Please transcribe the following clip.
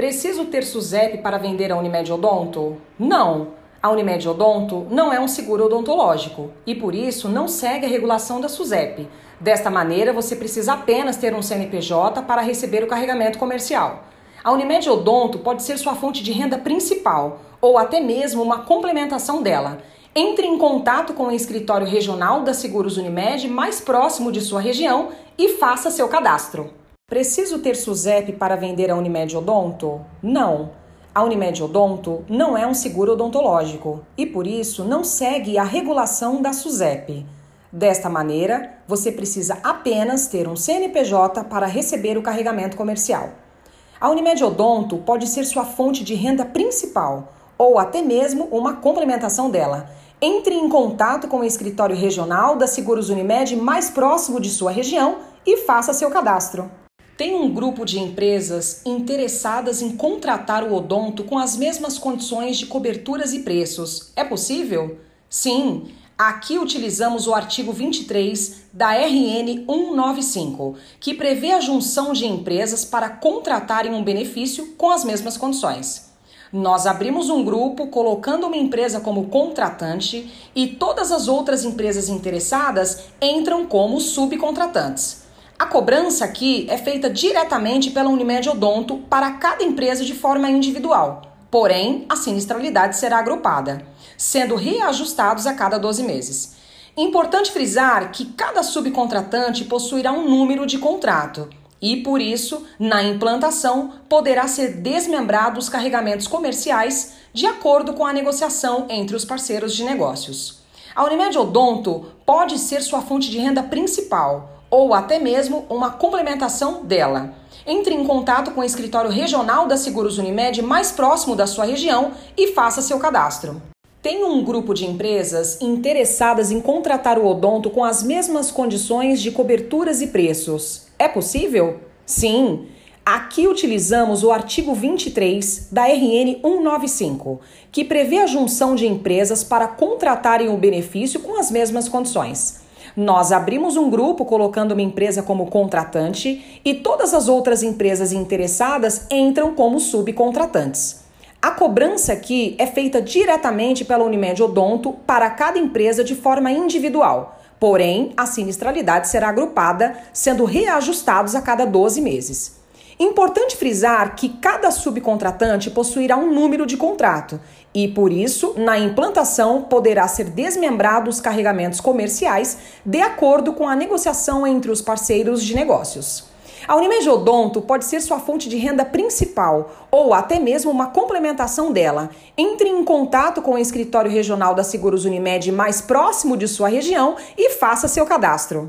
Preciso ter SUSEP para vender a Unimed Odonto? Não. A Unimed Odonto não é um seguro odontológico e por isso não segue a regulação da SUSEP. Desta maneira, você precisa apenas ter um CNPJ para receber o carregamento comercial. A Unimed Odonto pode ser sua fonte de renda principal ou até mesmo uma complementação dela. Entre em contato com o escritório regional da Seguros Unimed mais próximo de sua região e faça seu cadastro. Preciso ter SUSEP para vender a Unimed Odonto? Não. A Unimed Odonto não é um seguro odontológico e, por isso, não segue a regulação da SUSEP. Desta maneira, você precisa apenas ter um CNPJ para receber o carregamento comercial. A Unimed Odonto pode ser sua fonte de renda principal ou até mesmo uma complementação dela. Entre em contato com o escritório regional da Seguros Unimed mais próximo de sua região e faça seu cadastro. Tem um grupo de empresas interessadas em contratar o odonto com as mesmas condições de coberturas e preços. É possível? Sim. Aqui utilizamos o artigo 23 da RN 195, que prevê a junção de empresas para contratarem um benefício com as mesmas condições. Nós abrimos um grupo colocando uma empresa como contratante e todas as outras empresas interessadas entram como subcontratantes. A cobrança aqui é feita diretamente pela Unimed Odonto para cada empresa de forma individual. Porém, a sinistralidade será agrupada, sendo reajustados a cada 12 meses. Importante frisar que cada subcontratante possuirá um número de contrato e, por isso, na implantação, poderá ser desmembrado os carregamentos comerciais de acordo com a negociação entre os parceiros de negócios. A Unimed Odonto pode ser sua fonte de renda principal ou até mesmo uma complementação dela. Entre em contato com o escritório regional da Seguros Unimed mais próximo da sua região e faça seu cadastro. Tem um grupo de empresas interessadas em contratar o odonto com as mesmas condições de coberturas e preços. É possível? Sim. Aqui utilizamos o artigo 23 da RN 195, que prevê a junção de empresas para contratarem o benefício com as mesmas condições. Nós abrimos um grupo colocando uma empresa como contratante e todas as outras empresas interessadas entram como subcontratantes. A cobrança aqui é feita diretamente pela Unimed Odonto para cada empresa de forma individual. Porém, a sinistralidade será agrupada, sendo reajustados a cada 12 meses. Importante frisar que cada subcontratante possuirá um número de contrato e, por isso, na implantação poderá ser desmembrado os carregamentos comerciais de acordo com a negociação entre os parceiros de negócios. A Unimed Odonto pode ser sua fonte de renda principal ou até mesmo uma complementação dela. Entre em contato com o escritório regional da Seguros Unimed mais próximo de sua região e faça seu cadastro.